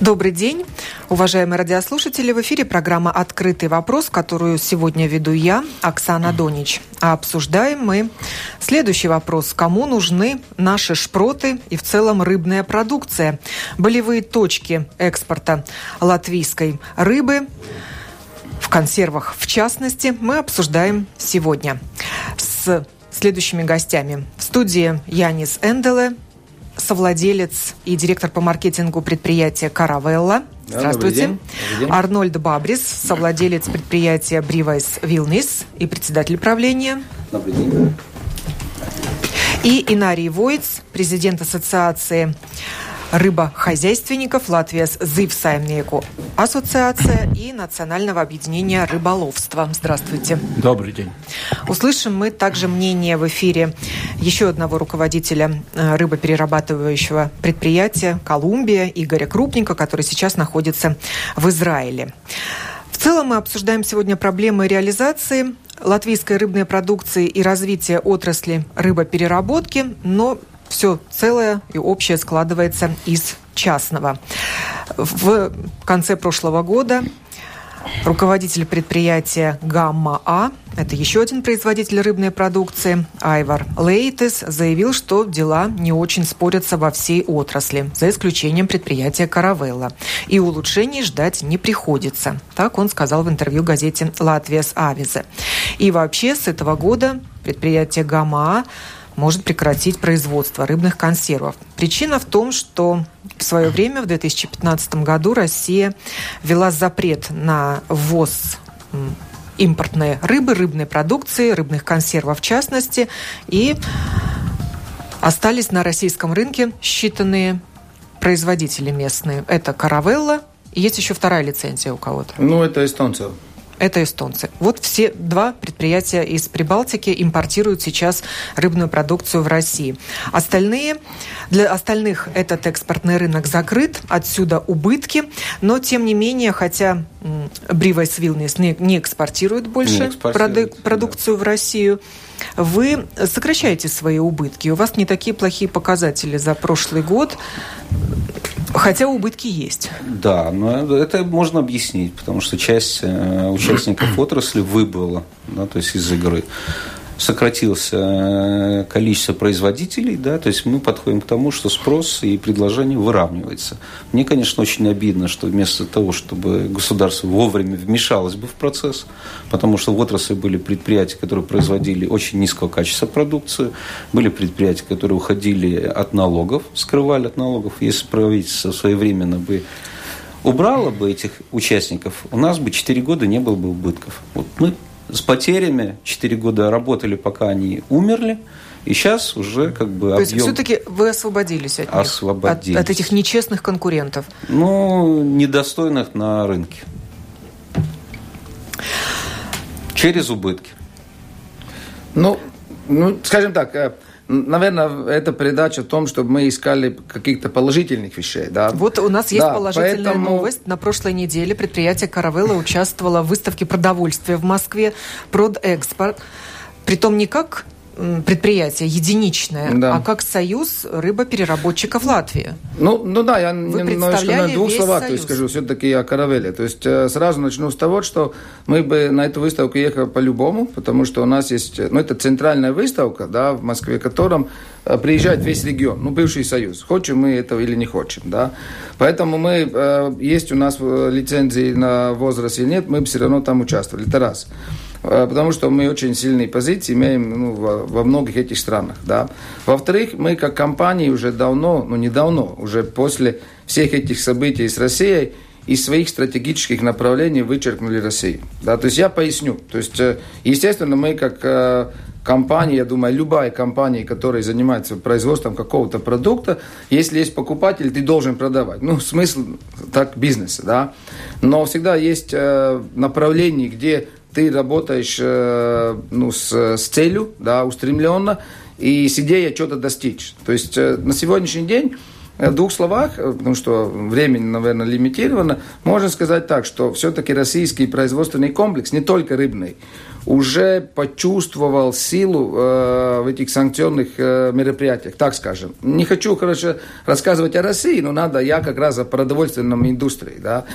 Добрый день, уважаемые радиослушатели. В эфире программа «Открытый вопрос», которую сегодня веду я, Оксана Донич. А обсуждаем мы следующий вопрос. Кому нужны наши шпроты и в целом рыбная продукция? Болевые точки экспорта латвийской рыбы в консервах в частности мы обсуждаем сегодня с следующими гостями. В студии Янис Энделе, совладелец и директор по маркетингу предприятия «Каравелла». Здравствуйте. Добрый день. Добрый день. Арнольд Бабрис, совладелец предприятия «Бривайс Вилнис» и председатель правления. Добрый день. И Инарий Войц, президент ассоциации рыбохозяйственников Латвия с Зивсаймнеку ассоциация и Национального объединения рыболовства. Здравствуйте. Добрый день. Услышим мы также мнение в эфире еще одного руководителя э, рыбоперерабатывающего предприятия «Колумбия» Игоря Крупника, который сейчас находится в Израиле. В целом мы обсуждаем сегодня проблемы реализации латвийской рыбной продукции и развития отрасли рыбопереработки, но все целое и общее складывается из частного. В конце прошлого года руководитель предприятия «Гамма-А», это еще один производитель рыбной продукции, Айвар Лейтес, заявил, что дела не очень спорятся во всей отрасли, за исключением предприятия «Каравелла». И улучшений ждать не приходится. Так он сказал в интервью газете «Латвия с Авизе». И вообще с этого года предприятие «Гамма-А» может прекратить производство рыбных консервов. Причина в том, что в свое время, в 2015 году, Россия ввела запрет на ввоз импортной рыбы, рыбной продукции, рыбных консервов в частности, и остались на российском рынке считанные производители местные. Это «Каравелла», есть еще вторая лицензия у кого-то. Ну, это эстонцев это эстонцы. Вот все два предприятия из Прибалтики импортируют сейчас рыбную продукцию в России. Остальные, для остальных этот экспортный рынок закрыт, отсюда убытки, но тем не менее, хотя Бривайс Вилнес не, не экспортирует больше не экспортирует, продукцию да. в Россию, вы сокращаете свои убытки. У вас не такие плохие показатели за прошлый год. Хотя убытки есть. Да, но это можно объяснить, потому что часть э, участников отрасли выбыла, да, то есть из игры сократилось э, количество производителей, да, то есть мы подходим к тому, что спрос и предложение выравнивается. Мне, конечно, очень обидно, что вместо того, чтобы государство вовремя вмешалось бы в процесс, потому что в отрасли были предприятия, которые производили очень низкого качества продукцию, были предприятия, которые уходили от налогов, скрывали от налогов. Если правительство своевременно бы убрало бы этих участников, у нас бы 4 года не было бы убытков. Вот мы с потерями. Четыре года работали, пока они умерли. И сейчас уже как бы То объем... есть все-таки вы освободились от них? Освободились. От, от этих нечестных конкурентов? Ну, недостойных на рынке. Через убытки. Ну, ну, скажем так, э, Наверное, это передача о том, чтобы мы искали каких-то положительных вещей. Да? Вот у нас есть да, положительная поэтому... новость. На прошлой неделе предприятие «Каравелла» участвовало в выставке продовольствия в Москве «Продэкспорт». Притом не как предприятие единичное, да. а как союз рыбопереработчиков Латвии. Ну, ну да, я Вы немножко на двух словах то есть, скажу все-таки о каравеле. То есть э, сразу начну с того, что мы бы на эту выставку ехали по-любому, потому что у нас есть, ну это центральная выставка, да, в Москве, в котором э, приезжает весь регион, ну бывший союз, хочем мы этого или не хочем, да. Поэтому мы, э, есть у нас лицензии на возраст или нет, мы бы все равно там участвовали, это раз. Э, потому что мы очень сильные позиции имеем ну, во, во многих этих странах. Да. Во-вторых, мы как компания уже давно, ну не давно, уже после всех этих событий с Россией, из своих стратегических направлений вычеркнули Россию. Да, то есть я поясню. То есть, э, естественно, мы как э, компания, я думаю, любая компания, которая занимается производством какого-то продукта, если есть покупатель, ты должен продавать. Ну, смысл так бизнеса, да. Но всегда есть направление, где ты работаешь э, ну, с, с целью, да, устремленно, и с идеей что-то достичь. То есть э, на сегодняшний день в двух словах, э, потому что времени, наверное, лимитировано, можно сказать так, что все-таки российский производственный комплекс, не только рыбный, уже почувствовал силу э, в этих санкционных э, мероприятиях, так скажем. Не хочу, короче, рассказывать о России, но надо, я как раз о продовольственном индустрии, да.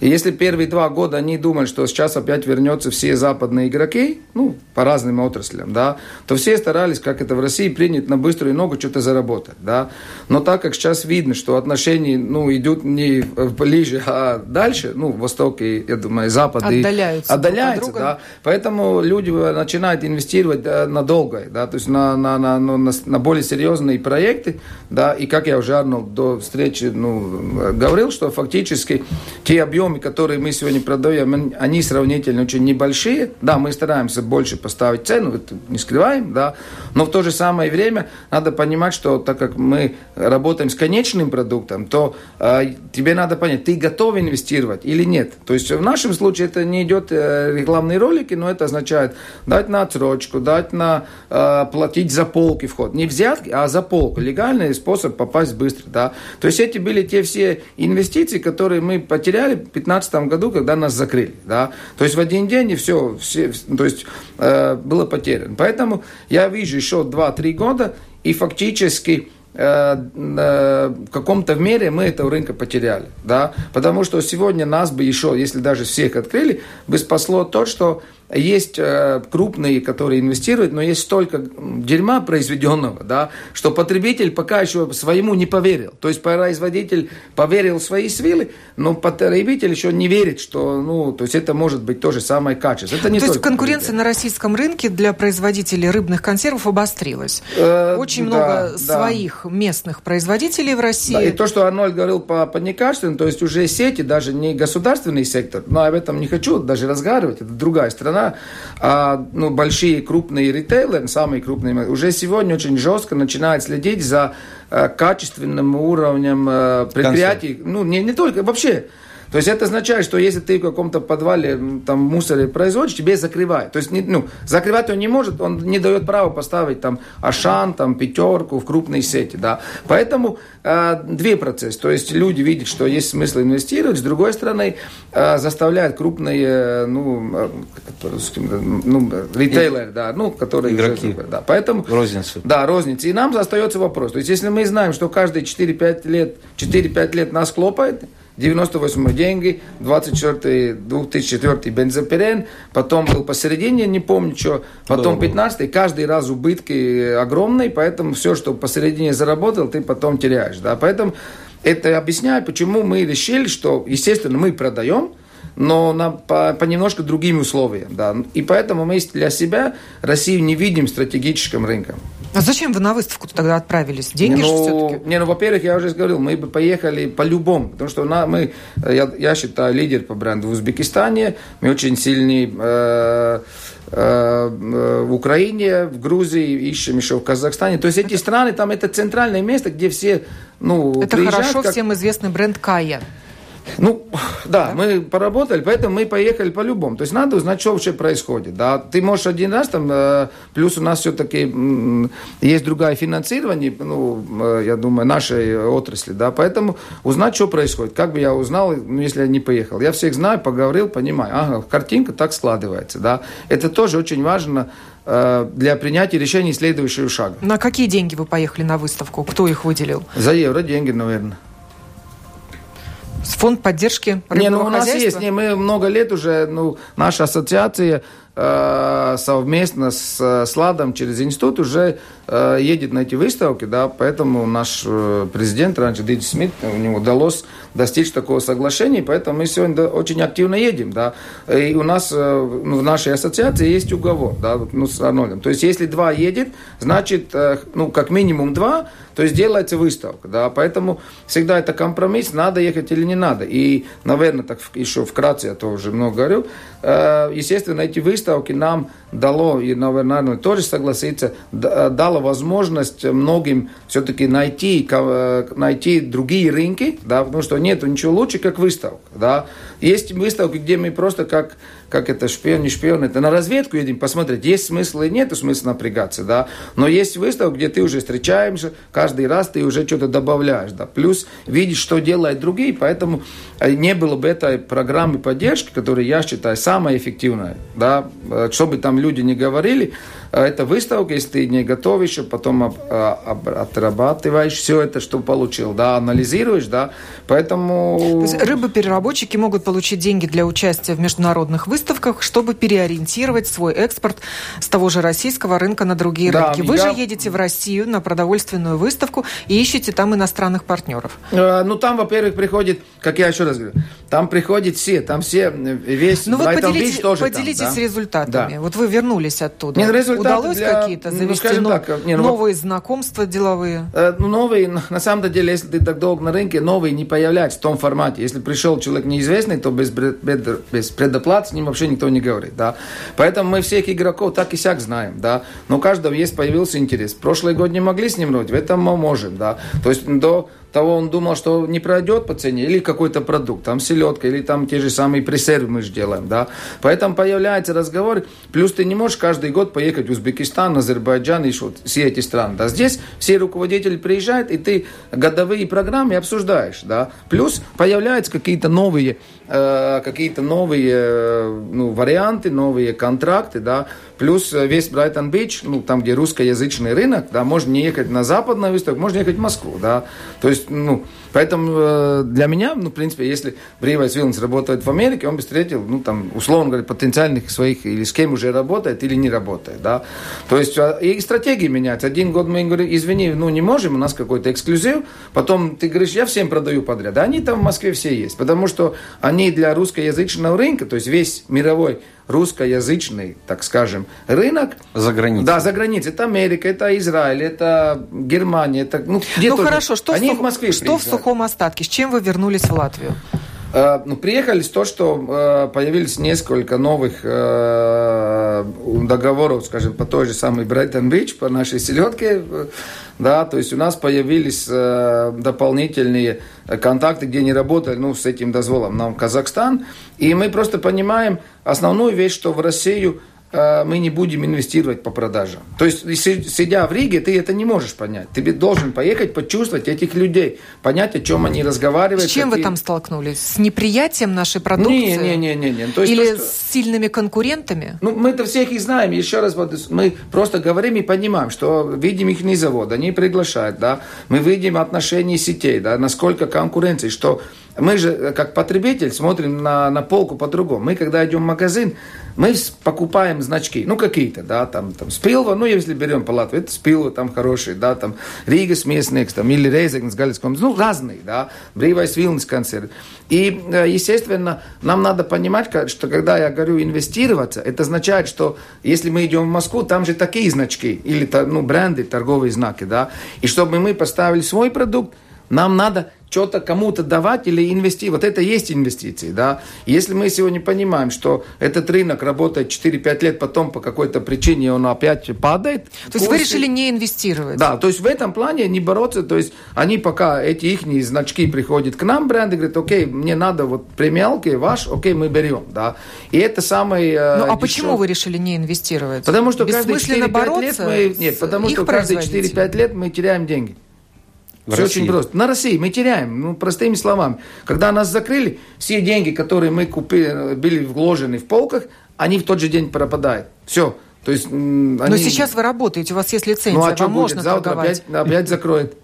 И если первые два года они думали, что сейчас опять вернется все западные игроки, ну, по разным отраслям, да, то все старались, как это в России, принять на быструю ногу что-то заработать, да. Но так как сейчас видно, что отношения, ну, идут не ближе, а дальше, ну, Восток и, я думаю, Запад отдаляются, и, отдаляются да. Поэтому люди начинают инвестировать надолго, да, то есть на, на, на, на, на более серьезные проекты, да, и как я уже, Арнольд, до встречи, ну, говорил, что фактически те объемы объемы, которые мы сегодня продаем, они сравнительно очень небольшие. Да, мы стараемся больше поставить цену, это не скрываем, да, но в то же самое время надо понимать, что так как мы работаем с конечным продуктом, то э, тебе надо понять, ты готов инвестировать или нет. То есть в нашем случае это не идет э, рекламные ролики, но это означает дать на отсрочку, дать на э, платить за полки вход. Не взятки, а за полку. Легальный способ попасть быстро, да. То есть эти были те все инвестиции, которые мы потеряли 2015 году, когда нас закрыли. Да? То есть в один день и все, все то есть, э, было потеряно. Поэтому я вижу еще 2-3 года, и фактически э, э, в каком-то мере мы этого рынка потеряли. Да? Потому что сегодня нас бы еще, если даже всех открыли, бы спасло то, что есть э, крупные, которые инвестируют, но есть столько дерьма произведенного, да, что потребитель пока еще своему не поверил. То есть производитель поверил в свои свилы, но потребитель еще не верит, что, ну, то есть это может быть то же самое качество. Это не то есть конкуренция на российском рынке для производителей рыбных консервов обострилась. Э, Очень да, много да. своих местных производителей в России. Да, и то, что Арнольд говорил по, по некачественным, то есть уже сети, даже не государственный сектор, но об этом не хочу даже разговаривать, это другая страна страна, а, ну, большие крупные ритейлеры, самые крупные, уже сегодня очень жестко начинают следить за а, качественным уровнем а, предприятий. Ну, не, не только, вообще то есть это означает, что если ты в каком-то подвале там мусоре производишь, тебе закрывают. То есть не, ну, закрывать он не может, он не дает права поставить там Ашан, там пятерку в крупной сети. Да. Поэтому э, две процесса. То есть люди видят, что есть смысл инвестировать, с другой стороны э, заставляют крупные ну, э, ну, ритейлеры, да, ну, которые... Игроки. Уже, да. Поэтому, розницу. Да, розница. И нам остается вопрос. То есть если мы знаем, что каждые 4-5 лет, 4-5 лет нас хлопает, 98 деньги, 24 2004 бензопирен, потом был посередине, не помню что, потом 15 каждый раз убытки огромные, поэтому все, что посередине заработал, ты потом теряешь, да, поэтому это объясняет, почему мы решили, что, естественно, мы продаем, но на, по, по немножко другим условиям. Да. И поэтому мы для себя Россию не видим стратегическим рынком. А зачем вы на выставку тогда отправились? Деньги ну, же все-таки? Не, ну, во-первых, я уже говорил, мы бы поехали по-любому, потому что на, мы, я, я считаю, лидер по бренду в Узбекистане, мы очень сильный э, э, в Украине, в Грузии, ищем еще в Казахстане. То есть эти страны, там это центральное место, где все ну, Это хорошо как... всем известный бренд Кая. Ну, да, да, мы поработали, поэтому мы поехали по-любому. То есть надо узнать, что вообще происходит. Да. Ты можешь один раз там, э, плюс у нас все-таки есть другое финансирование, ну, э, я думаю, нашей отрасли, да, поэтому узнать, что происходит. Как бы я узнал, ну, если я не поехал. Я всех знаю, поговорил, понимаю. Ага, картинка так складывается, да. Это тоже очень важно э, для принятия решений следующего шага. На какие деньги вы поехали на выставку? Кто их выделил? За евро деньги, наверное. Фонд поддержки рыбного не, ну, у нас есть, не, мы много лет уже, ну, наша ассоциация совместно с, с ЛАДом через институт уже э, едет на эти выставки, да, поэтому наш э, президент раньше Дидж Смит, у него удалось достичь такого соглашения, поэтому мы сегодня очень активно едем, да, и у нас э, в нашей ассоциации есть уговор, да, ну, с Арнольдом, то есть если два едет, значит, э, ну, как минимум два, то есть делается выставка, да, поэтому всегда это компромисс, надо ехать или не надо. И, наверное, так еще вкратце, я тоже много говорю, э, естественно, эти выставки нам дало, и, наверное, тоже согласиться, дало возможность многим все-таки найти, э, найти другие рынки, да, потому что нет ничего лучше, как выставка, да. Есть выставки, где мы просто как как это шпион, не шпион, это на разведку едем посмотреть, есть смысл или нет смысла напрягаться, да. Но есть выставка, где ты уже встречаемся, каждый раз ты уже что-то добавляешь, да. Плюс видишь, что делают другие, поэтому э, не было бы этой программы поддержки, которую я считаю самой самое эффективное, да, чтобы там люди не говорили, это выставка, если ты не готовишь, а потом об, а, об, отрабатываешь все это, что получил, да, анализируешь, да, поэтому... То есть рыбопереработчики могут получить деньги для участия в международных выставках, чтобы переориентировать свой экспорт с того же российского рынка на другие да, рынки. Вы я... же едете в Россию на продовольственную выставку и ищете там иностранных партнеров. Э, ну, там, во-первых, приходит, как я еще раз говорю, там приходят все, там все, весь ну, вот поделитесь, тоже поделитесь там, да? результатами. Да. Вот вы вернулись оттуда. Нет, результат удалось для, какие-то ну, завести ну, так, не, ну, новые вот, знакомства деловые? Э, ну, новые, на самом деле, если ты так долго на рынке, новые не появляются в том формате. Если пришел человек неизвестный, то без, без, без предоплаты с ним вообще никто не говорит, да. Поэтому мы всех игроков так и сяк знаем, да. Но у каждого есть появился интерес. Прошлый год не могли с ним работать, в этом мы можем, да. То есть до того он думал, что не пройдет по цене, или какой-то продукт, там селедка, или там те же самые пресервы мы же делаем, да. Поэтому появляется разговор, плюс ты не можешь каждый год поехать в Узбекистан, Азербайджан и вот все эти страны, да. Здесь все руководители приезжают, и ты годовые программы обсуждаешь, да. Плюс появляются какие-то новые какие-то новые э, ну, варианты, новые контракты, да, плюс э, весь Брайтон-Бич, ну, там, где русскоязычный рынок, да, можно не ехать на западную выставку, можно ехать в Москву, да, то есть, ну, Поэтому для меня, ну, в принципе, если Бривайс Вилнс работает в Америке, он бы встретил, ну, там, условно говоря, потенциальных своих, или с кем уже работает, или не работает, да. То есть, а, и стратегии меняются. Один год мы говорим, извини, ну, не можем, у нас какой-то эксклюзив. Потом ты говоришь, я всем продаю подряд. А они там в Москве все есть. Потому что они для русскоязычного рынка, то есть весь мировой русскоязычный, так скажем, рынок. За границей. Да, за границей. Это Америка, это Израиль, это Германия. Это, ну, где ну хорошо, что, Они в, сух... в Москве что в сухом остатке? С чем вы вернулись в Латвию? Uh, ну, приехали с то, что uh, появились несколько новых uh, договоров, скажем, по той же самой Брайтон-Бич, по нашей селедке, да, то есть у нас появились дополнительные контакты, где не работали, ну, с этим дозволом. Нам Казахстан, и мы просто понимаем основную вещь, что в Россию Э, мы не будем инвестировать по продажам. То есть, сидя в Риге, ты это не можешь понять. Ты должен поехать, почувствовать этих людей, понять, о чем они разговаривают. С чем какие... вы там столкнулись? С неприятием нашей продукции? Не, не, не, не. не. То есть Или то, что... с сильными конкурентами? Ну, мы-то всех их знаем. Еще раз, мы просто говорим и понимаем, что видим их не завод, они приглашают, да. Мы видим отношения сетей, да, насколько конкуренции, что мы же, э, как потребитель, смотрим на, на полку по-другому. Мы, когда идем в магазин, мы покупаем значки, ну, какие-то, да, там, там, Спилва, ну, если берем по это Спилва, там, хороший, да, там, Ригас Местникс, там, или Рейзекнс, Галицком, ну, разные, да, Бривайс Вилнс концерт. И, э, естественно, нам надо понимать, что когда я говорю инвестироваться, это означает, что если мы идем в Москву, там же такие значки, или, ну, бренды, торговые знаки, да, и чтобы мы поставили свой продукт, нам надо что-то кому-то давать или инвестировать. Вот это и есть инвестиции, да. Если мы сегодня понимаем, что этот рынок работает 4-5 лет, потом по какой-то причине он опять падает. То есть вы решили не инвестировать? Да, то есть в этом плане не бороться, то есть они пока эти их значки приходят к нам, бренды, говорят, окей, мне надо вот премиалки ваш, окей, мы берем, да. И это самый э, Ну а дешев... почему вы решили не инвестировать? Потому что каждые 4-5 лет мы... Нет, потому что каждые 4-5 лет мы теряем деньги. В Все России. очень просто. На России мы теряем, ну, простыми словами. Когда нас закрыли, все деньги, которые мы купили, были вложены в полках, они в тот же день пропадают. Все. То есть, они... Но сейчас вы работаете, у вас есть лицензия, ну, а что будет? можно Завтра торговать. опять, опять закроет.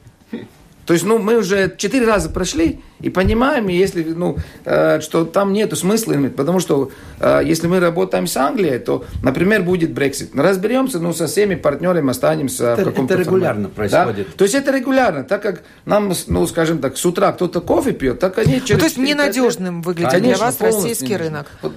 То есть, ну, мы уже четыре раза прошли и понимаем, если, ну, э, что там нету смысла иметь, потому что э, если мы работаем с Англией, то, например, будет Брексит. Разберемся, ну, со всеми партнерами останемся это, в каком-то Это регулярно формате. происходит. Да? То есть, это регулярно, так как нам, ну, скажем так, с утра кто-то кофе пьет, так они через... Ну, то есть, ненадежным выглядит Конечно, для вас российский рынок. Вот,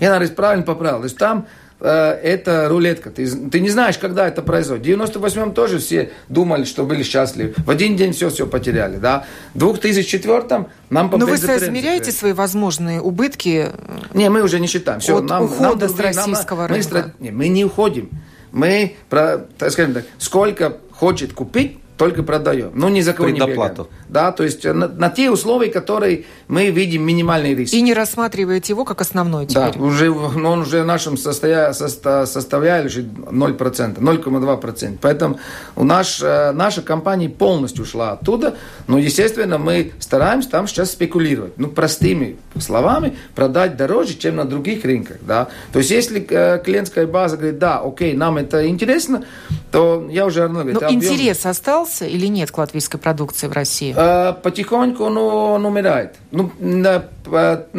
я, наверное, правильно поправил. То есть, там это рулетка. Ты, ты не знаешь, когда это произойдет. В 98-м тоже все думали, что были счастливы. В один день все-все потеряли. Да? В 2004-м нам Но вы соизмеряете свои возможные убытки? Не, мы уже не считаем. Все, от нам, ухода нам, с российского нам, рынка? Мы, не, мы не уходим. Мы, так скажем так, сколько хочет купить, только продаем. Ну, ни за кого Предоплату. не бегаем. Да, то есть на, на те условия, которые мы видим минимальный риск. И не рассматриваете его как основной теперь? Да, уже, ну, он уже в нашем состоя, состо, составляет 0%, 0,2%. Поэтому у нас, э, наша компания полностью ушла оттуда. Но, естественно, мы стараемся там сейчас спекулировать. Ну, простыми словами, продать дороже, чем на других рынках. Да? То есть, если э, клиентская база говорит, да, окей, нам это интересно, то я уже говорю, Но интерес остался или нет к латвийской продукции в России? Э, потихоньку он, он умирает. Ну,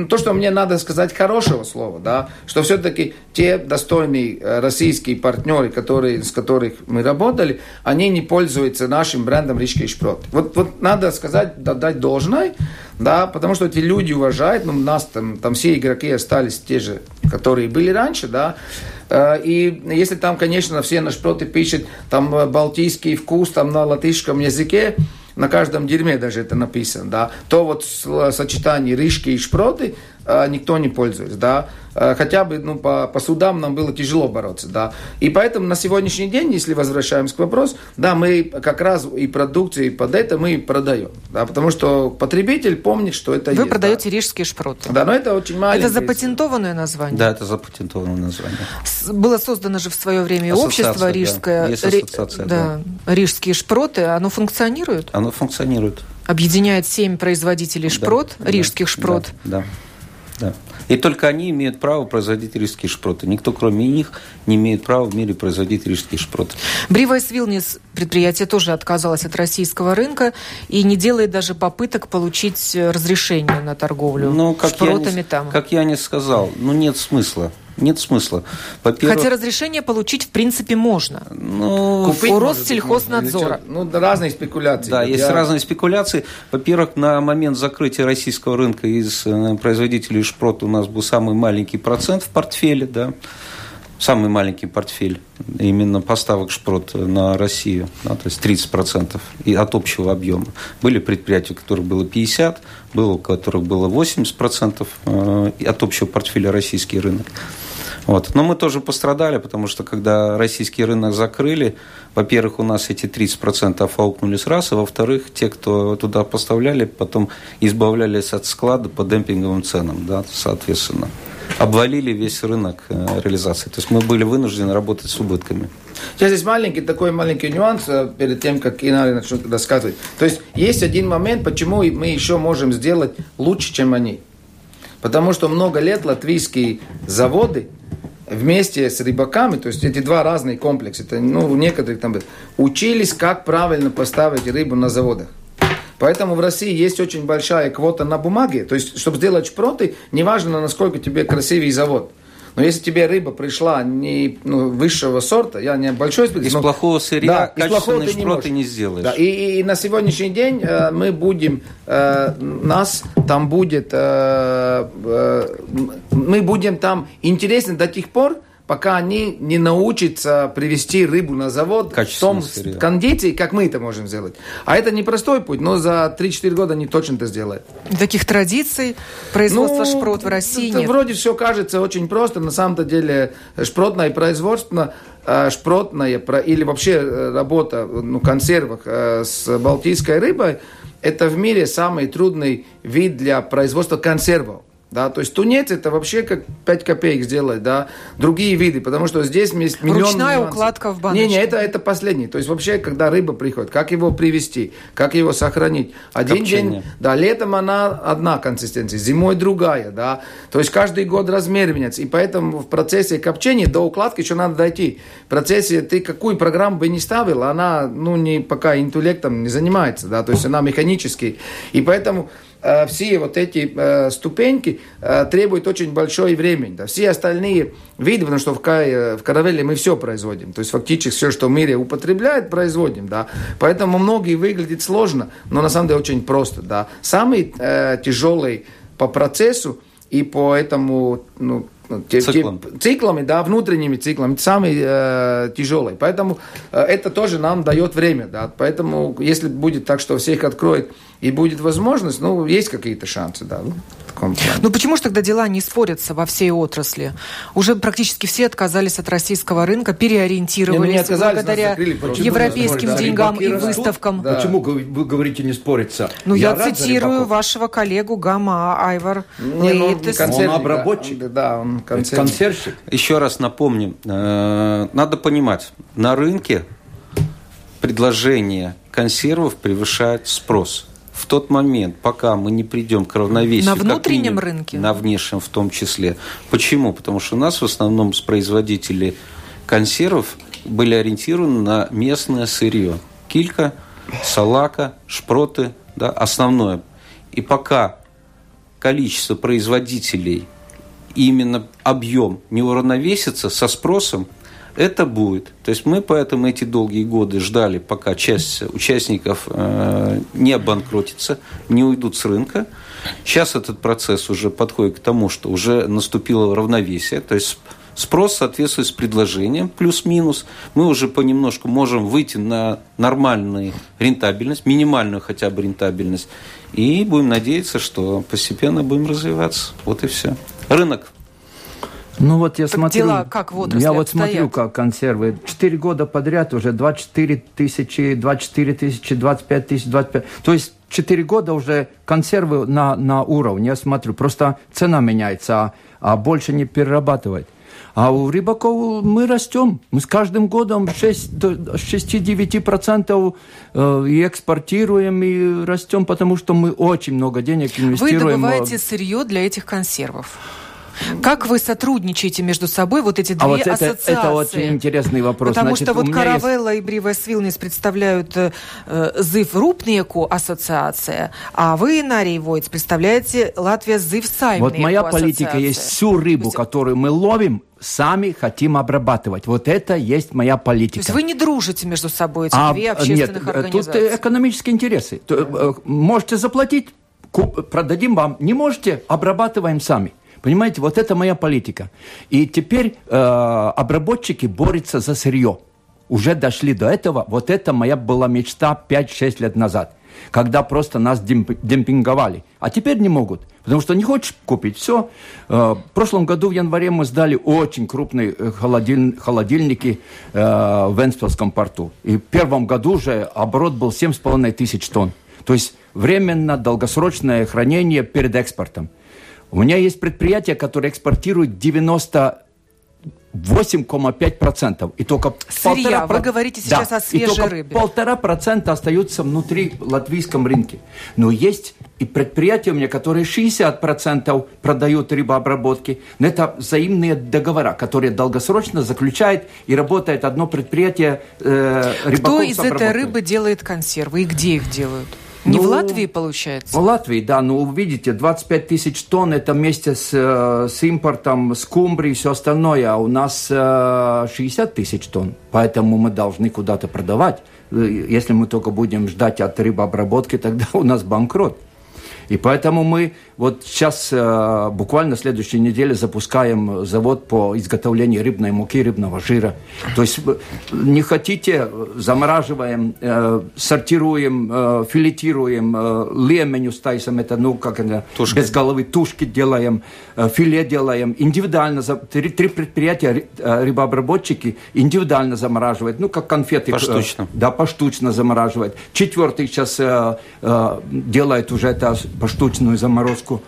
то, что мне надо сказать хорошего слова, да, что все-таки те достойные э, российские партнеры, которые, с которых мы работали, они не пользуются нашим брендом Рижский Шпрот. Вот, вот надо сказать, дать должное, да, потому что эти люди уважают, ну, нас там, там все игроки остались те же, которые были раньше, да, э, и если там, конечно, все на шпроты пишут, там э, балтийский вкус, там на латышском языке, на каждом дерьме даже это написано, да, то вот сочетание рыжки и шпроты никто не пользуется, да, а, хотя бы, ну, по, по судам нам было тяжело бороться, да, и поэтому на сегодняшний день, если возвращаемся к вопросу, да, мы как раз и продукции под это мы продаем, да, потому что потребитель помнит, что это Вы есть, продаете да. рижские шпроты. Да, но это очень маленькое. Это запатентованное название? Да, это запатентованное название. С, было создано же в свое время ассоциация, общество рижское. Да. Есть ассоциация, да. да. Рижские шпроты, оно функционирует? Оно функционирует. Объединяет семь производителей шпрот, да, рижских шпрот. Да, да. Да. И только они имеют право производить рижские шпроты. Никто, кроме них, не имеет права в мире производить рижские шпроты. Бривайс Вилнис предприятие тоже отказалось от российского рынка и не делает даже попыток получить разрешение на торговлю ну, как шпротами я не, там. Как я не сказал, ну нет смысла. Нет смысла. Хотя разрешение получить в принципе можно. Ну, Купить у Россельхознадзора. Ну, разные спекуляции. Да, есть я... разные спекуляции. Во-первых, на момент закрытия российского рынка из э, производителей шпрот у нас был самый маленький процент в портфеле, да, самый маленький портфель именно поставок шпрот на Россию, да, то есть 30% и от общего объема. Были предприятия, у которых было 50, было у которых было 80% э, от общего портфеля российский рынок. Вот. Но мы тоже пострадали, потому что когда российский рынок закрыли, во-первых, у нас эти 30% офаукнулись раз, а во-вторых, те, кто туда поставляли, потом избавлялись от склада по демпинговым ценам, да, соответственно. Обвалили весь рынок э, реализации. То есть мы были вынуждены работать с убытками. Сейчас здесь маленький такой маленький нюанс э, перед тем, как Инна начнет рассказывать. То есть есть один момент, почему мы еще можем сделать лучше, чем они. Потому что много лет латвийские заводы вместе с рыбаками, то есть эти два разные комплекса, это, ну, у некоторых там учились, как правильно поставить рыбу на заводах. Поэтому в России есть очень большая квота на бумаге. То есть, чтобы сделать шпроты, неважно, насколько тебе красивый завод – но если тебе рыба пришла не ну, высшего сорта, я не большой специалист. Из но, плохого сырья да, качественный шпрот ты не сделаешь. Да, и, и, и на сегодняшний день э, мы будем, э, нас там будет, э, э, мы будем там интересны до тех пор, пока они не научатся привести рыбу на завод в том сырье. кондиции, как мы это можем сделать. А это непростой путь, но за 3-4 года они точно это сделают. Таких традиций производства ну, шпрот в России это нет? Вроде все кажется очень просто. На самом-то деле шпротное производство э, шпротная или вообще э, работа ну, консервах э, с балтийской рыбой, это в мире самый трудный вид для производства консервов. Да, то есть тунец это вообще как 5 копеек сделать, да, другие виды, потому что здесь есть миллион Ручная нюансов. укладка в баночке. Не, не, это, это последний. То есть вообще, когда рыба приходит, как его привезти, как его сохранить. Один Копчение. день, да, летом она одна консистенция, зимой другая, да. То есть каждый год размер меняется. И поэтому в процессе копчения до укладки еще надо дойти. В процессе ты какую программу бы не ставил, она, ну, не, пока интеллектом не занимается, да, то есть она механический. И поэтому все вот эти э, ступеньки э, требуют очень большое времени. Да. Все остальные виды, потому что в, в каравелле мы все производим. То есть фактически все, что в мире употребляет, производим. Да. Поэтому многие выглядит сложно, но на самом деле очень просто. Да. Самый э, тяжелый по процессу и по этому ну, те, Циклом. те, циклами, да, внутренними циклами, самый э, тяжелый. Поэтому э, это тоже нам дает время, да. Поэтому если будет так, что всех откроет и будет возможность, ну, есть какие-то шансы, да. Таком плане. Ну почему же тогда дела не спорятся во всей отрасли? Уже практически все отказались от российского рынка, переориентировались не, ну, не благодаря европейским да. деньгам и выставкам. Да. Почему вы говорите не спориться? Ну я, я цитирую вашего коллегу Гама Айвар не, ну, Он обработчик. Да, он консервщик. консервщик. Еще раз напомню, э, надо понимать, на рынке предложение консервов превышает спрос в тот момент, пока мы не придем к равновесию. На внутреннем минимум, рынке? На внешнем в том числе. Почему? Потому что у нас в основном с производителей консервов были ориентированы на местное сырье. Килька, салака, шпроты, да, основное. И пока количество производителей именно объем не уравновесится со спросом, это будет. То есть мы поэтому эти долгие годы ждали, пока часть участников э, не обанкротится, не уйдут с рынка. Сейчас этот процесс уже подходит к тому, что уже наступило равновесие. То есть спрос соответствует с предложением, плюс-минус. Мы уже понемножку можем выйти на нормальную рентабельность, минимальную хотя бы рентабельность. И будем надеяться, что постепенно будем развиваться. Вот и все. Рынок ну вот я так смотрю, дела как в я вот смотрю, как консервы. Четыре года подряд уже 24 тысячи, 24 тысячи, 25 тысяч, 25. То есть четыре года уже консервы на, на уровне, я смотрю. Просто цена меняется, а, а больше не перерабатывать. А у рыбаков мы растем. Мы с каждым годом 6-9% э, и экспортируем, и растем, потому что мы очень много денег инвестируем. Вы добываете сырье для этих консервов? Как вы сотрудничаете между собой, вот эти а две а вот ассоциации? Это, это очень интересный вопрос. Потому Значит, что вот Каравелла есть... и Бривес Вилнис представляют э, ЗИВ Рупниеку ассоциация, а вы, Нарий Войц, представляете Латвия ЗИВ Саймниеку Вот моя политика есть всю рыбу, есть... которую мы ловим, сами хотим обрабатывать. Вот это есть моя политика. То есть вы не дружите между собой, эти а, две общественных нет, организации? Тут экономические интересы. Э, можете заплатить, продадим вам. Не можете, обрабатываем сами. Понимаете, вот это моя политика. И теперь э, обработчики борются за сырье. Уже дошли до этого. Вот это моя была мечта 5-6 лет назад. Когда просто нас демпинговали. А теперь не могут. Потому что не хочешь купить. Все. Э, в прошлом году в январе мы сдали очень крупные э, холодиль, холодильники э, в Венспилском порту. И в первом году уже оборот был 7,5 тысяч тонн. То есть временно долгосрочное хранение перед экспортом. У меня есть предприятие, которое экспортирует 90 8,5%. И только Сырья. Полтора... Вы говорите сейчас да, о свежей и только рыбе. полтора процента остаются внутри латвийском рынке. Но есть и предприятия у меня, которые 60% продают рыбообработки. Но это взаимные договора, которые долгосрочно заключает и работает одно предприятие э, Кто из этой рыбы делает консервы и где их делают? Не ну, в Латвии, получается? В Латвии, да. Ну, видите, 25 тысяч тонн это вместе с, э, с импортом, с кумбри и все остальное. А у нас 60 э, тысяч тонн. Поэтому мы должны куда-то продавать. Э, если мы только будем ждать от рыбообработки, тогда у нас банкрот. И поэтому мы вот сейчас э, буквально в следующей неделе запускаем завод по изготовлению рыбной муки, рыбного жира. То есть э, не хотите, замораживаем, э, сортируем, э, филетируем, леменю стайсом, это, ну, как это, Тушки. без головы, тушки делаем, филе делаем, индивидуально, три, три предприятия, рыбообработчики индивидуально замораживают, ну, как конфеты. Поштучно. Да, поштучно замораживают. Четвертый сейчас делает уже это поштучную заморозку.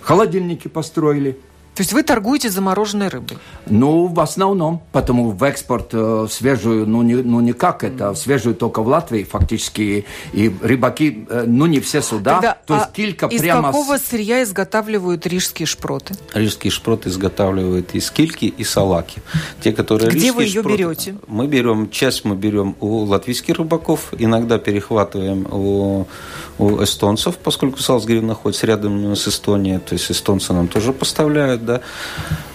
Холодильники построили. То есть вы торгуете замороженной рыбой? Ну, в основном, потому в экспорт э, свежую, ну, не, ну никак это, свежую только в Латвии фактически, и рыбаки, э, ну не все суда, Тогда, то есть а килька из прямо... из какого сырья изготавливают рижские шпроты? Рижские шпроты изготавливают из кильки и салаки. Те, которые Где вы ее шпроты, берете? Мы берем, часть мы берем у латвийских рыбаков, иногда перехватываем у, у эстонцев, поскольку Салсгрив находится рядом с Эстонией, то есть эстонцы нам тоже поставляют да.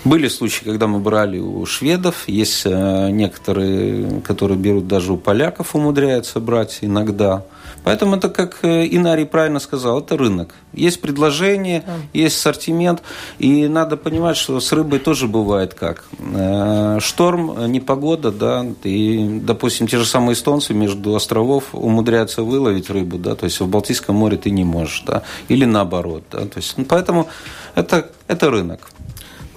Были случаи, когда мы брали у шведов, есть э, некоторые, которые берут даже у поляков, умудряются брать иногда. Поэтому это, как э, Инарий правильно сказал, это рынок. Есть предложение, да. есть ассортимент, и надо понимать, что с рыбой тоже бывает как. Э, шторм, непогода, да, и, допустим, те же самые эстонцы между островов умудряются выловить рыбу, да, то есть в Балтийском море ты не можешь, да, или наоборот, да, то есть, ну, поэтому это, это рынок.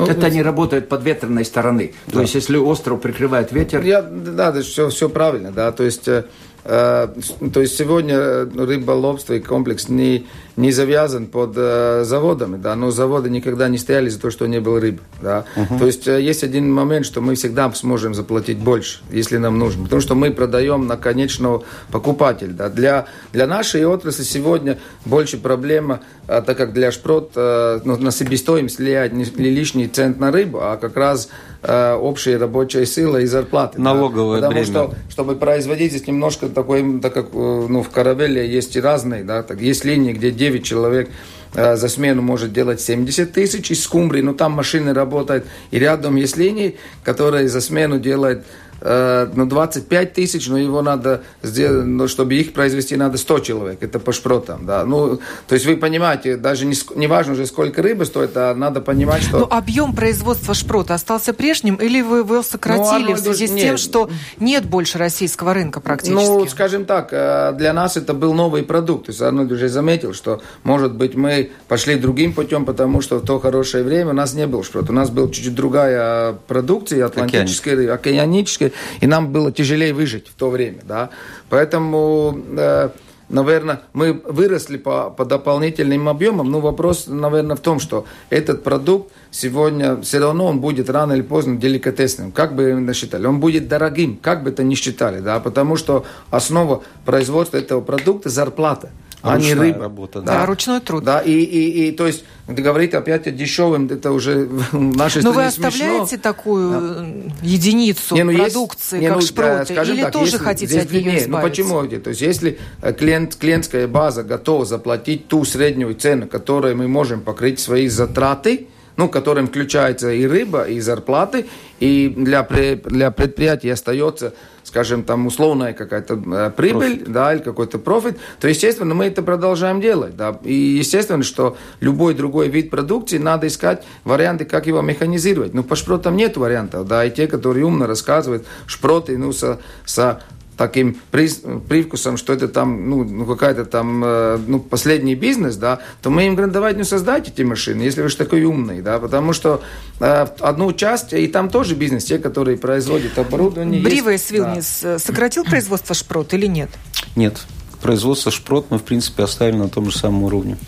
Ну, это они работают под ветреной стороны. Да. То есть, если остров прикрывает ветер... Я, да, да, все, все правильно, да. То есть, э, э то есть сегодня рыболовство и комплекс не, не завязан под э, заводами, да, но заводы никогда не стояли за то, что не было рыбы, да. Uh-huh. То есть э, есть один момент, что мы всегда сможем заплатить больше, если нам нужно, потому что мы продаем на конечного покупателя, да. Для, для нашей отрасли сегодня больше проблема, э, так как для шпрот э, ну, на себестоимость влияет не, не лишний цент на рыбу, а как раз э, общая рабочая сила и зарплаты. Налоговое да? Потому бремя. что, чтобы производить здесь немножко такой, так как э, ну, в Каравелле есть и разные, да, так, есть линии, где 9 9 человек э, за смену может делать 70 тысяч из скумбрии, но там машины работают, и рядом есть линии, которые за смену делают э, ну, 25 тысяч, но его надо сделать, но чтобы их произвести, надо 100 человек. Это по шпротам, да. Ну, то есть вы понимаете, даже не, не важно уже, сколько рыбы стоит, а надо понимать, что... Ну, объем производства шпрота остался прежним, или вы его сократили ну, в связи с тем, что нет больше российского рынка практически? Ну, скажем так, э, для нас это был новый продукт. То есть Арнольд уже заметил, что, может быть, мы пошли другим путем, потому что в то хорошее время у нас не был шпрот. У нас была чуть-чуть другая продукция, атлантическая, океаническая, и нам было тяжелее выжить в то время, да. Поэтому, э, наверное, мы выросли по, по дополнительным объемам, но вопрос, наверное, в том, что этот продукт сегодня все равно он будет рано или поздно деликатесным, как бы мы считали. Он будет дорогим, как бы это ни считали, да, потому что основа производства этого продукта – зарплата а не рыба. работа. Да. да, ручной труд. Да, и, и, и то есть говорить опять о дешевом, это уже в нашей Но вы оставляете смешно. такую да. единицу не, ну, продукции, есть, как не, ну, шпроты, да, или так, тоже если, хотите здесь, от нее не, Ну почему? То есть если э, клиент, клиентская база готова заплатить ту среднюю цену, которой мы можем покрыть свои затраты, ну, которым включается и рыба, и зарплаты, и для, для предприятия остается, скажем, там условная какая-то э, прибыль, профит. да, или какой-то профит, то, естественно, мы это продолжаем делать, да, и естественно, что любой другой вид продукции надо искать варианты, как его механизировать. Ну, по шпротам нет вариантов, да, и те, которые умно рассказывают, шпроты, ну, со, со таким привкусом, что это там, ну, ну какая-то там, э, ну, последний бизнес, да, то мы им говорим, давайте, ну, создайте эти машины, если вы же такой умный, да, потому что э, одну часть, и там тоже бизнес, те, которые производят оборудование. Бривес Вилнис да. Э, сократил производство шпрот или нет? Нет. Производство шпрот мы, в принципе, оставили на том же самом уровне.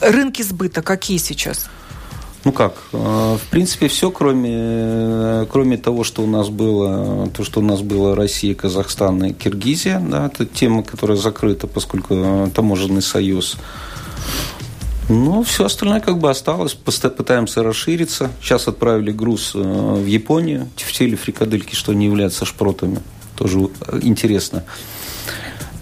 Рынки сбыта какие сейчас? Ну как, э, в принципе, все, кроме, э, кроме того, что у нас было, то, что у нас было Россия, Казахстан и Киргизия, да, это тема, которая закрыта, поскольку таможенный союз. Ну, все остальное как бы осталось. Пытаемся расшириться. Сейчас отправили груз э, в Японию. Тефтели, фрикадельки, что не являются шпротами. Тоже интересно.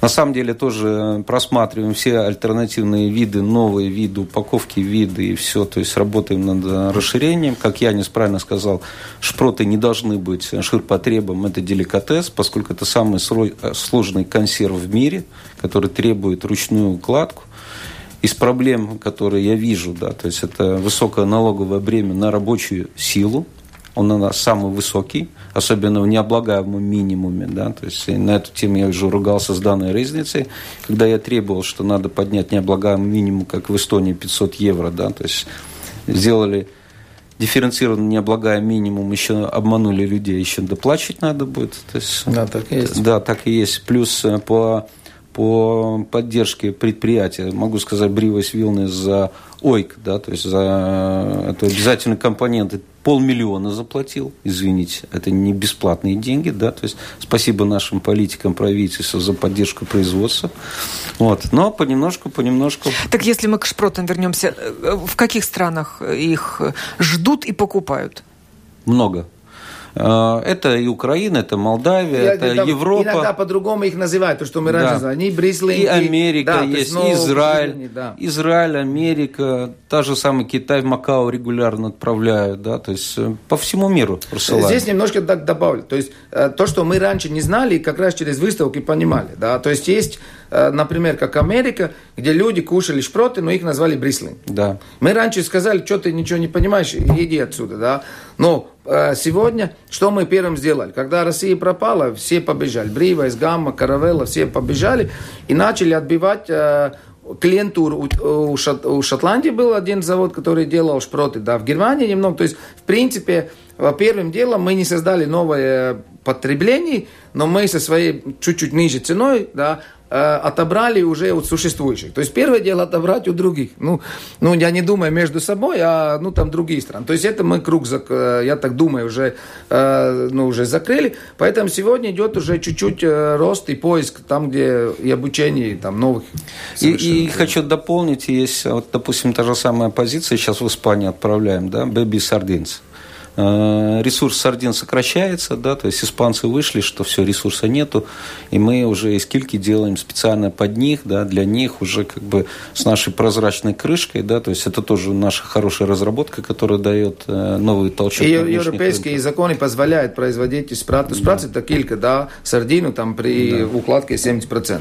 На самом деле тоже просматриваем все альтернативные виды, новые виды, упаковки, виды и все. То есть работаем над расширением. Как я правильно сказал, шпроты не должны быть ширпотребом. Это деликатес, поскольку это самый сложный консерв в мире, который требует ручную укладку из проблем, которые я вижу, да, то есть это высокое налоговое бремя на рабочую силу, он у нас самый высокий, особенно в необлагаемом минимуме. Да? То есть на эту тему я уже ругался с данной разницей, когда я требовал, что надо поднять необлагаемый минимум, как в Эстонии, 500 евро. Да? То есть сделали дифференцированный необлагаемый минимум, еще обманули людей, еще доплачивать надо будет. То есть, да, так и есть. Да, так и есть. Плюс э, по по поддержке предприятия, могу сказать, Бривас Вилнес за ОЙК, да, то есть за это обязательный компонент, полмиллиона заплатил, извините, это не бесплатные деньги, да, то есть спасибо нашим политикам, правительству за поддержку производства, вот, но понемножку, понемножку. Так если мы к шпротам вернемся, в каких странах их ждут и покупают? Много. Э, это и Украина, это Молдавия, Я, это там, Европа. Иногда по-другому их называют, то, что мы раньше да. знали. Они Брислинг. И Америка да, есть, есть Израиль. Да. Израиль, Америка, та же самая Китай, Макао регулярно отправляют, да, то есть э, по всему миру присылают. Здесь немножко добавлю. То есть то, что мы раньше не знали, как раз через выставки понимали, да. То есть есть например, как Америка, где люди кушали шпроты, но их назвали брислинг. Да. Мы раньше сказали, что ты ничего не понимаешь, иди отсюда, да. Но э, сегодня, что мы первым сделали? Когда Россия пропала, все побежали. Бривайс, Гамма, Каравелла, все побежали и начали отбивать э, клиентуру. У, у, Шот, у Шотландии был один завод, который делал шпроты, да, в Германии немного. То есть, в принципе, первым делом мы не создали новое потребление, но мы со своей чуть-чуть ниже ценой, да, Э, отобрали уже от существующих. То есть первое дело отобрать у других. Ну, ну, я не думаю между собой, а ну там другие страны. То есть это мы круг, э, я так думаю, уже, э, ну, уже закрыли. Поэтому сегодня идет уже чуть-чуть рост и поиск там, где и обучение там новых. И, и хочу дополнить, есть, вот, допустим, та же самая позиция, сейчас в Испании отправляем, да, Baby Sardines. Э, ресурс сардин сокращается, да, то есть испанцы вышли, что все, ресурса нету, и мы уже из кильки делаем специально под них, да, для них уже как бы с нашей прозрачной крышкой, да, то есть это тоже наша хорошая разработка, которая дает э, новый толчок. И европейские рынках. законы позволяют производить из праты, да. это килька, да, сардину там при да. укладке 70%.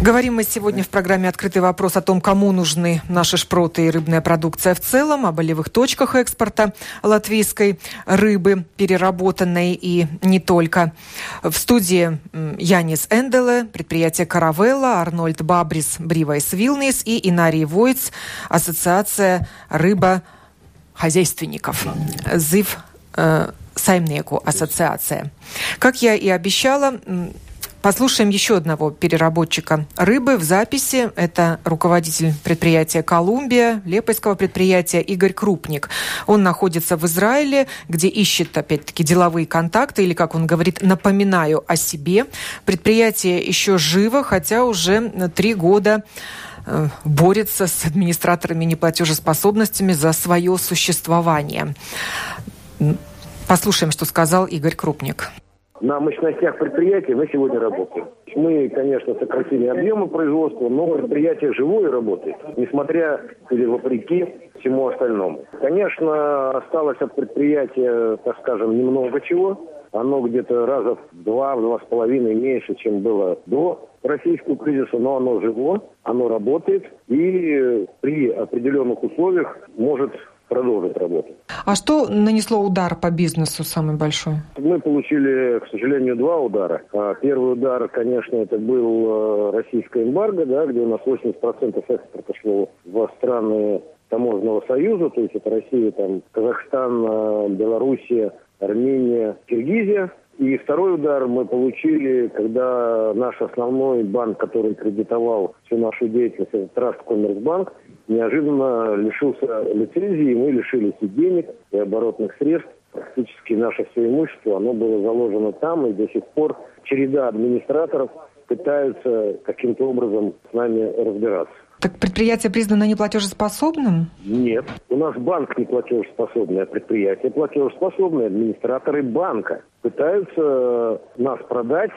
Говорим мы сегодня в программе «Открытый вопрос» о том, кому нужны наши шпроты и рыбная продукция в целом, о болевых точках экспорта латвийской рыбы, переработанной и не только. В студии Янис Энделе, предприятие «Каравелла», Арнольд Бабрис, Бривайс Вилнис и Инарий Войц, Ассоциация рыбохозяйственников. ЗИВ э, Саймнеку ассоциация. Как я и обещала, Послушаем еще одного переработчика рыбы в записи. Это руководитель предприятия «Колумбия», Лепойского предприятия Игорь Крупник. Он находится в Израиле, где ищет, опять-таки, деловые контакты, или, как он говорит, напоминаю о себе. Предприятие еще живо, хотя уже три года э, борется с администраторами неплатежеспособностями за свое существование. Послушаем, что сказал Игорь Крупник. На мощностях предприятия мы сегодня работаем. Мы, конечно, сократили объемы производства, но предприятие живое работает, несмотря или вопреки всему остальному. Конечно, осталось от предприятия, так скажем, немного чего. Оно где-то раза в два, в два с половиной меньше, чем было до российского кризиса, но оно живо, оно работает и при определенных условиях может продолжить работу. А что нанесло удар по бизнесу самый большой? Мы получили, к сожалению, два удара. А, первый удар, конечно, это был э, российская эмбарго, да, где у нас 80% экспорта шло в страны таможенного союза, то есть это Россия, там, Казахстан, э, Белоруссия, Армения, Киргизия. И второй удар мы получили, когда наш основной банк, который кредитовал всю нашу деятельность, это Траст Коммерсбанк, неожиданно лишился лицензии, и мы лишились и денег, и оборотных средств. Практически наше все имущество, оно было заложено там, и до сих пор череда администраторов пытаются каким-то образом с нами разбираться. Так предприятие признано неплатежеспособным? Нет. У нас банк неплатежеспособный, а предприятие платежеспособное. Администраторы банка пытаются нас продать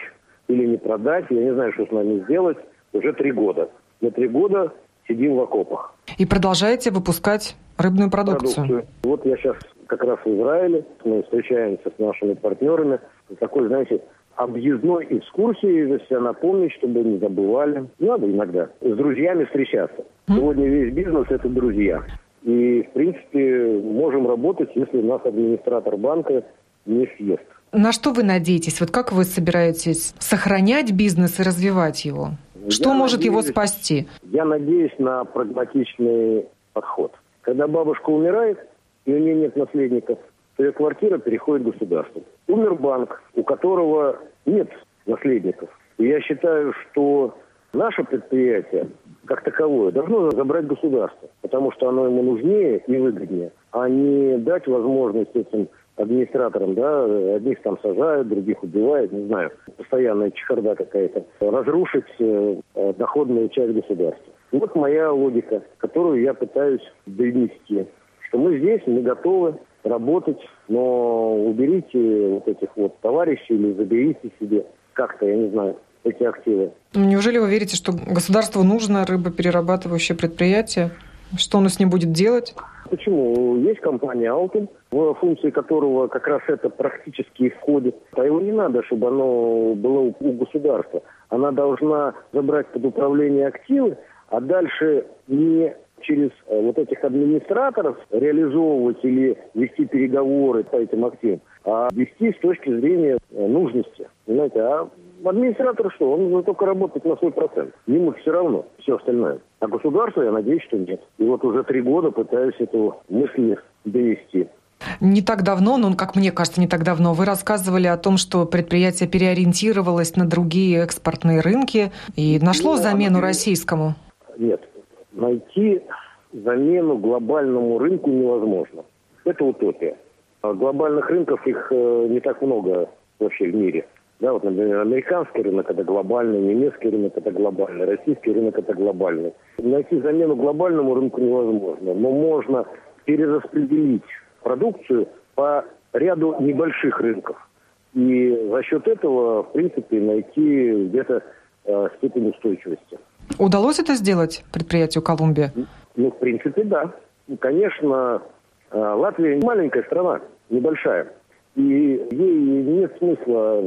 или не продать. Я не знаю, что с нами сделать. Уже три года. На три года сидим в окопах. И продолжаете выпускать рыбную продукцию? продукцию. Вот я сейчас как раз в Израиле. Мы встречаемся с нашими партнерами. Такой, знаете, объездной экскурсии, за себя напомнить, чтобы не забывали. Надо иногда с друзьями встречаться. Сегодня весь бизнес – это друзья. И, в принципе, можем работать, если нас администратор банка не съест. На что вы надеетесь? Вот как вы собираетесь сохранять бизнес и развивать его? Что я может надеюсь, его спасти? Я надеюсь на прагматичный подход. Когда бабушка умирает, и у нее нет наследников, то ее квартира переходит государству. Умер банк, у которого нет наследников. И я считаю, что наше предприятие как таковое должно забрать государство, потому что оно ему нужнее и выгоднее, а не дать возможность этим администраторам, да, одних там сажают, других убивают, не знаю, постоянная чехарда какая-то, разрушить э, доходную часть государства. Вот моя логика, которую я пытаюсь донести, что мы здесь, мы готовы работать, но уберите вот этих вот товарищей или заберите себе как-то, я не знаю, эти активы. Неужели вы верите, что государству нужно рыбоперерабатывающее предприятие? Что оно с ним будет делать? Почему? Есть компания «Алтум», в функции которого как раз это практически входит. А его не надо, чтобы оно было у государства. Она должна забрать под управление активы, а дальше не через э, вот этих администраторов реализовывать или вести переговоры по этим активам, а вести с точки зрения э, нужности. Понимаете, а администратор что? Он только работает на свой процент. Ему все равно все остальное. А государство, я надеюсь, что нет. И вот уже три года пытаюсь эту мысль довести. Не так давно, ну, как мне кажется, не так давно, вы рассказывали о том, что предприятие переориентировалось на другие экспортные рынки и нашло ну, замену российскому. Нет, найти замену глобальному рынку невозможно. Это утопия. А глобальных рынков их э, не так много вообще в мире. Да, вот, например, американский рынок это глобальный, немецкий рынок это глобальный, российский рынок это глобальный. Найти замену глобальному рынку невозможно, но можно перераспределить продукцию по ряду небольших рынков. И за счет этого, в принципе, найти где-то э, степень устойчивости. Удалось это сделать предприятию «Колумбия»? Ну, в принципе, да. Конечно, э, Латвия маленькая страна, небольшая. И ей нет смысла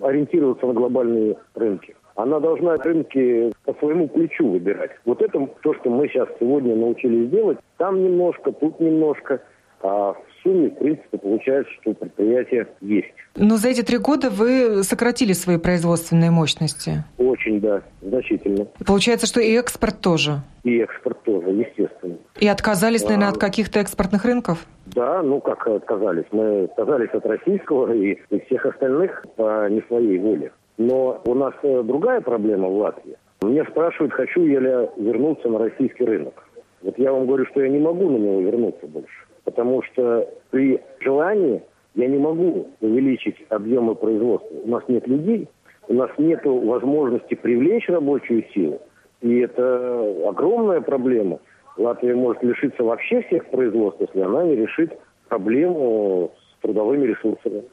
ориентироваться на глобальные рынки. Она должна рынки по своему плечу выбирать. Вот это то, что мы сейчас сегодня научились делать. Там немножко, тут немножко. А сумме, в принципе, получается, что предприятие есть. Но за эти три года вы сократили свои производственные мощности? Очень, да, значительно. Получается, что и экспорт тоже? И экспорт тоже, естественно. И отказались, наверное, а... от каких-то экспортных рынков? Да, ну как отказались? Мы отказались от российского и, и всех остальных по не своей воле. Но у нас э, другая проблема в Латвии. Мне спрашивают, хочу я ли вернуться на российский рынок. Вот я вам говорю, что я не могу на него вернуться больше потому что при желании я не могу увеличить объемы производства. У нас нет людей, у нас нет возможности привлечь рабочую силу. И это огромная проблема. Латвия может лишиться вообще всех производств, если она не решит проблему с трудовыми ресурсами.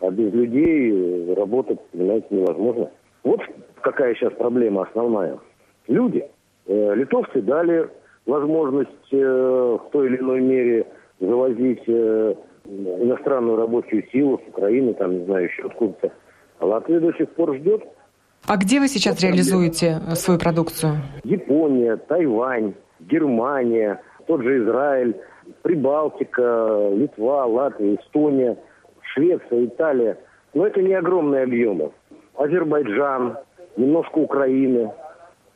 А без людей работать, понимаете, невозможно. Вот какая сейчас проблема основная. Люди. Э, литовцы дали возможность э, в той или иной мере завозить э, иностранную рабочую силу с Украины, там, не знаю, еще откуда-то. А Латвия до сих пор ждет. А где вы сейчас вот реализуете проблема. свою продукцию? Япония, Тайвань, Германия, тот же Израиль, Прибалтика, Литва, Латвия, Эстония, Швеция, Италия. Но это не огромные объемы. Азербайджан, немножко Украины.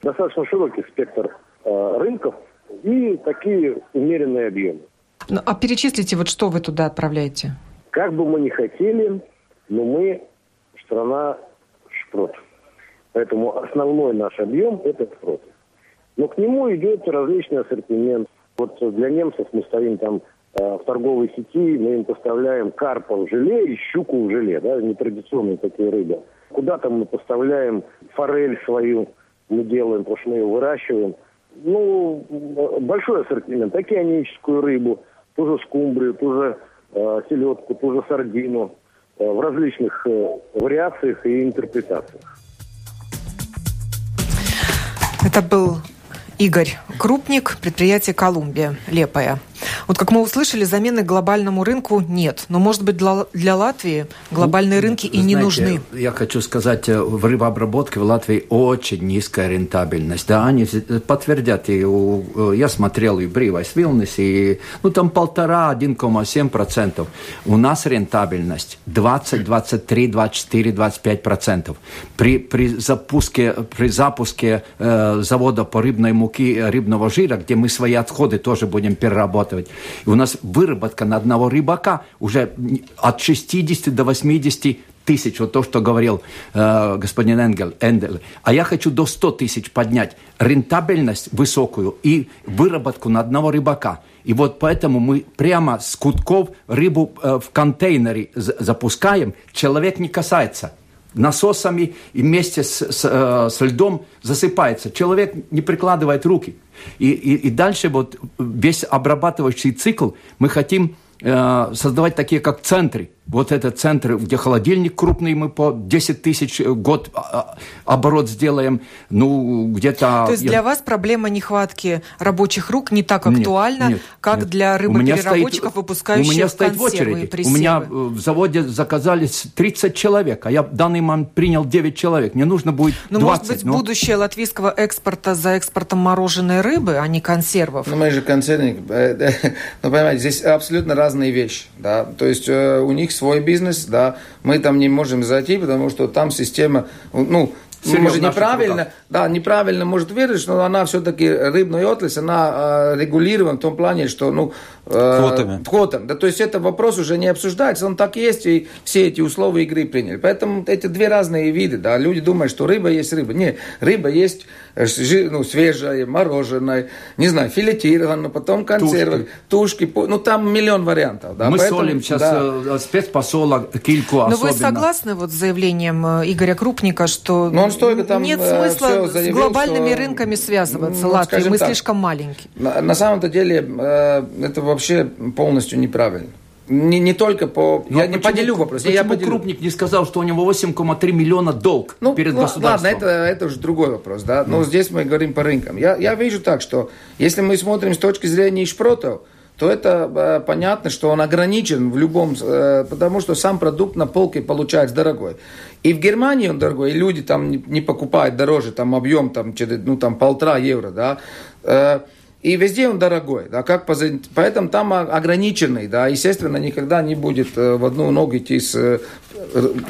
Достаточно широкий спектр э, рынков и такие умеренные объемы. Ну, а перечислите, вот что вы туда отправляете? Как бы мы ни хотели, но мы страна шпрот. Поэтому основной наш объем – это шпрот. Но к нему идет различный ассортимент. Вот для немцев мы стоим там э, в торговой сети, мы им поставляем карпа в желе и щуку в желе, да, нетрадиционные такие рыбы. Куда-то мы поставляем форель свою, мы делаем, потому что мы ее выращиваем. Ну, большой ассортимент, океаническую рыбу – ту же скумбрию, ту же э, селедку, ту же сардину э, в различных э, вариациях и интерпретациях. Это был Игорь Крупник, предприятие «Колумбия», Лепая. Вот как мы услышали, замены глобальному рынку нет. Но, может быть, для, для Латвии глобальные ну, рынки и знаете, не нужны. Я хочу сказать, э, в рыбообработке в Латвии очень низкая рентабельность. Да, они подтвердят. И у, э, я смотрел и Бривайс Вилнес, и ну, там полтора, 1,7 процентов. У нас рентабельность 20, 23, 24, 25 процентов. При, при запуске, при запуске э, завода по рыбной муки, рыбного жира, где мы свои отходы тоже будем перерабатывать, и у нас выработка на одного рыбака уже от 60 до 80 тысяч, вот то, что говорил э, господин Энгел, Эндел, а я хочу до 100 тысяч поднять рентабельность высокую и выработку на одного рыбака. И вот поэтому мы прямо с кутков рыбу э, в контейнере запускаем, человек не касается насосами и вместе с, с, э, с льдом засыпается. Человек не прикладывает руки. И, и, и дальше вот весь обрабатывающий цикл мы хотим э, создавать такие как центры вот этот центр, где холодильник крупный, мы по 10 тысяч год а, а, оборот сделаем, ну, где-то... То есть для вас проблема нехватки рабочих рук не так актуальна, нет, нет, как нет. для рыбопереработчиков, стоит, выпускающих у меня стоит в очереди. У меня в заводе заказались 30 человек, а я в данный момент принял 9 человек. Мне нужно будет ну, 20. может быть, но... будущее латвийского экспорта за экспортом мороженой рыбы, а не консервов? Ну, мы же консервник. Э, ну, понимаете, здесь абсолютно разные вещи. Да? То есть э, у них свой бизнес, да, мы там не можем зайти, потому что там система, ну, Серьезно, может, неправильно, да, неправильно может выразить, но она все-таки рыбная отрасль, она э, регулирована в том плане, что, ну, э, квотами. квотам. Да, то есть это вопрос уже не обсуждается, он так есть, и все эти условия игры приняли. Поэтому эти две разные виды, да, люди думают, что рыба есть рыба. Не, рыба есть э, ну, свежая, мороженое, не знаю, филетированная, потом консервы, тушки, тушки ну, там миллион вариантов. Да, Мы Поэтому, солим сейчас да. Э, спецпосола кильку Но особенно. вы согласны вот с заявлением э, Игоря Крупника, что... Но он столько там Нет э, смысла заявил, с глобальными что, рынками связываться, ну, Латвии, мы так, слишком маленькие. На, на самом-то деле э, это вообще полностью неправильно. Не, не только по... Но я почему, не поделю вопрос. Почему я поделю. Крупник не сказал, что у него 8,3 миллиона долг ну, перед государством? Ладно, это, это уже другой вопрос. Да? Но mm. здесь мы говорим по рынкам. Я, я вижу так, что если мы смотрим с точки зрения шпротов, то это э, понятно, что он ограничен в любом, э, потому что сам продукт на полке получается дорогой. И в Германии он дорогой, и люди там не, покупают дороже, там объем там, ну, там полтора евро, да. Э, и везде он дорогой, да, как поэтому там ограниченный, да, естественно, никогда не будет в одну ногу идти с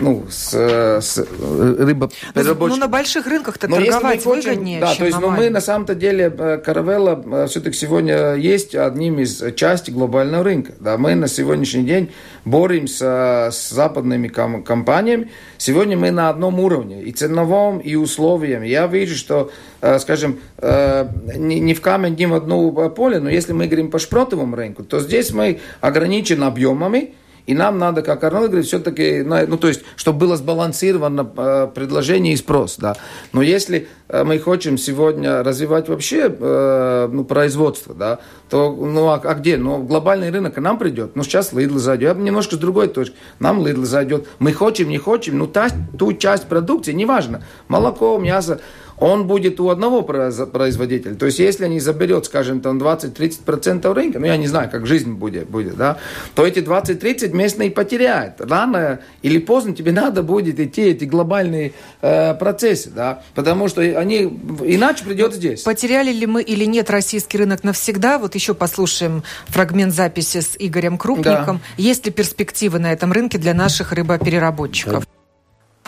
ну, с, с рыбопереработчиком. Ну, на больших рынках-то торговать хотим, выгоднее, Да, то есть, но мы на самом-то деле, э, Каравелла э, все-таки сегодня есть одним из части глобального рынка. Да, мы на сегодняшний день боремся с западными компаниями. Сегодня мы на одном уровне, и ценовом, и условиям. Я вижу, что, э, скажем, не в камень, не в одно поле, но если мы говорим по шпротовому рынку, то здесь мы ограничены объемами, и нам надо, как Арнольд говорит, все-таки, ну, то есть, чтобы было сбалансировано э, предложение и спрос, да. Но если э, мы хотим сегодня развивать вообще э, ну, производство, да, то, ну, а, а где? Ну, глобальный рынок к нам придет. Ну, сейчас Lidl зайдет. Я немножко с другой точки. Нам Lidl зайдет. Мы хотим, не хотим, ну, та, ту часть продукции, неважно, молоко, мясо, он будет у одного производителя. То есть, если они заберет, скажем, там 20-30% рынка, ну, я не знаю, как жизнь будет, будет да, то эти 20-30 местные потеряют. Рано или поздно тебе надо будет идти эти глобальные э, процессы, да, потому что они, иначе придет здесь. Потеряли ли мы или нет российский рынок навсегда? Вот еще послушаем фрагмент записи с Игорем Крупником. Да. Есть ли перспективы на этом рынке для наших рыбопереработчиков?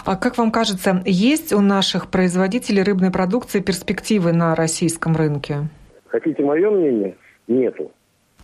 А как вам кажется, есть у наших производителей рыбной продукции перспективы на российском рынке? Хотите мое мнение? Нету.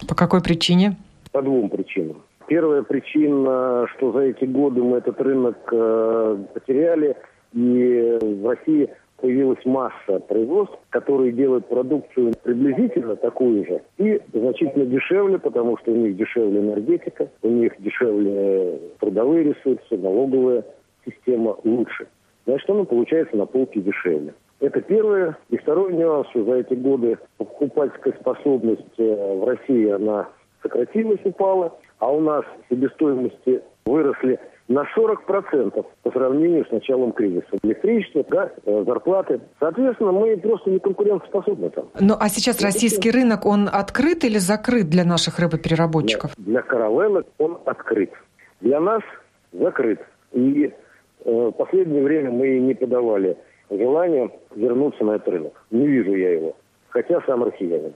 По какой причине? По двум причинам. Первая причина, что за эти годы мы этот рынок э, потеряли, и в России появилась масса производств, которые делают продукцию приблизительно такую же и значительно дешевле, потому что у них дешевле энергетика, у них дешевле трудовые ресурсы, налоговые система лучше. Значит, оно получается на полке дешевле. Это первое. И второй нюанс, что за эти годы покупательская способность э, в России, она сократилась, упала, а у нас себестоимости выросли на 40% по сравнению с началом кризиса. Электричество, газ, э, зарплаты. Соответственно, мы просто не конкурентоспособны там. Ну, а сейчас российский рынок, он открыт или закрыт для наших рыбопереработчиков? Для, для каравелла он открыт. Для нас закрыт. И в последнее время мы не подавали желание вернуться на этот рынок. Не вижу я его, хотя сам россиянин.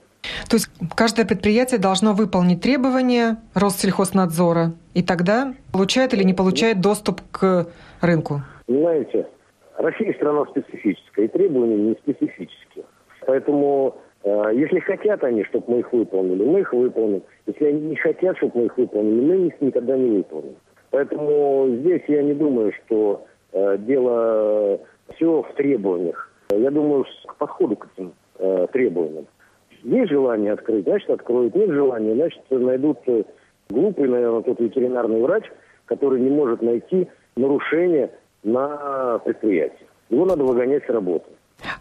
То есть каждое предприятие должно выполнить требования Россельхознадзора, и тогда получает или не получает доступ к рынку? Знаете, Россия страна специфическая, и требования не специфические. Поэтому э, если хотят они, чтобы мы их выполнили, мы их выполним. Если они не хотят, чтобы мы их выполнили, мы их никогда не выполним. Поэтому здесь я не думаю, что э, дело все в требованиях. Я думаю, к подходу к этим э, требованиям. Есть желание открыть, значит, откроют. Нет желания, значит, найдут э, глупый, наверное, тот ветеринарный врач, который не может найти нарушение на предприятии. Его надо выгонять с работы.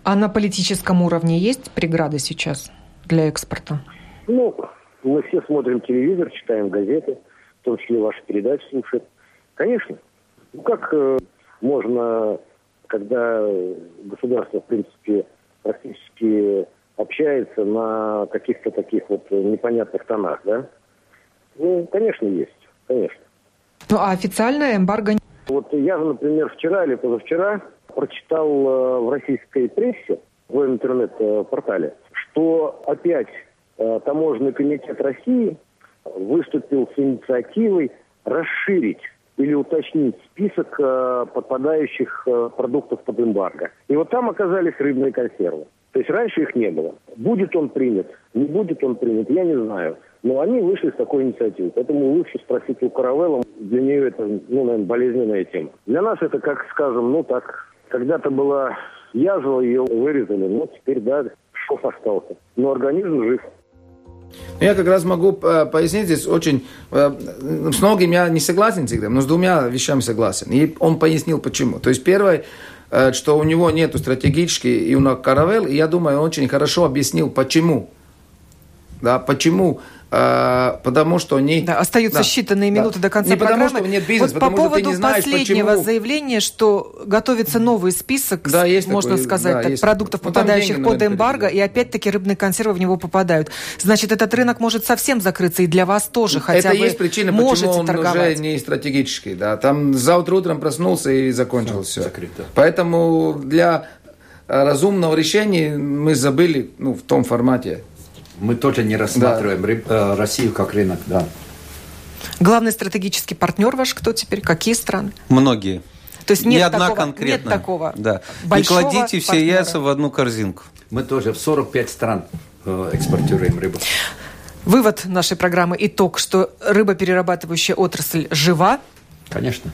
А на политическом уровне есть преграды сейчас для экспорта? Ну, мы все смотрим телевизор, читаем газеты, в том числе ваши передачи слушаем. Конечно. Ну как э, можно, когда государство, в принципе, практически общается на каких-то таких вот непонятных тонах, да? Ну, конечно, есть. Конечно. Ну, а официальная эмбарго... Вот я же, например, вчера или позавчера прочитал э, в российской прессе, в интернет-портале, что опять э, Таможенный комитет России выступил с инициативой расширить или уточнить список э, подпадающих продуктов под эмбарго. И вот там оказались рыбные консервы. То есть раньше их не было. Будет он принят, не будет он принят, я не знаю. Но они вышли с такой инициативой. Поэтому лучше спросить у Каравелла. Для нее это, ну, наверное, болезненная тема. Для нас это, как скажем, ну так, когда-то была язва, ее вырезали. Ну, теперь, да, шов остался. Но организм жив. Я как раз могу э, пояснить здесь очень... Э, с многим я не согласен всегда, но с двумя вещами согласен. И он пояснил, почему. То есть, первое, э, что у него нет стратегически и у нас каравел, и я думаю, он очень хорошо объяснил, почему. Да, почему потому что они... Да, остаются да, считанные минуты да. до конца не программы. потому, что нет бизнеса, вот потому по поводу что ты не знаешь, последнего почему... заявления, что готовится новый список, да, есть можно такой, сказать, да, так, есть продуктов, такой. попадающих ну, под эмбарго, и опять-таки рыбные консервы в него попадают. Значит, этот рынок может совсем закрыться, и для вас тоже, хотя Это вы есть причина, почему он торговать. уже не стратегический. Да. Там завтра утром проснулся и закончил все. все. Закрыто. Поэтому для разумного решения мы забыли ну, в том формате. Мы тоже не рассматриваем да. Э, Россию как рынок, да. Главный стратегический партнер ваш кто теперь? Какие страны? Многие. То есть нет Ни одна такого, конкретно. Нет такого да. Не кладите все партнера. яйца в одну корзинку. Мы тоже в 45 стран э, экспортируем рыбу. Вывод нашей программы, итог, что рыбоперерабатывающая отрасль жива. Конечно.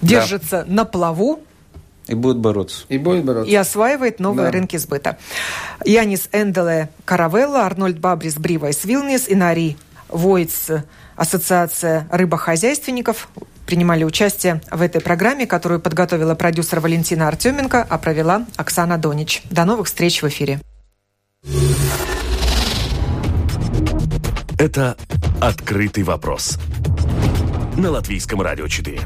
Держится да. на плаву, и будет бороться. И будет бороться. И осваивает новые да. рынки сбыта. Янис Энделе Каравелла, Арнольд Бабрис Бривайс Вилнис, Инари Войц, Ассоциация рыбохозяйственников принимали участие в этой программе, которую подготовила продюсер Валентина Артеменко, а провела Оксана Донич. До новых встреч в эфире. Это «Открытый вопрос» на Латвийском радио 4.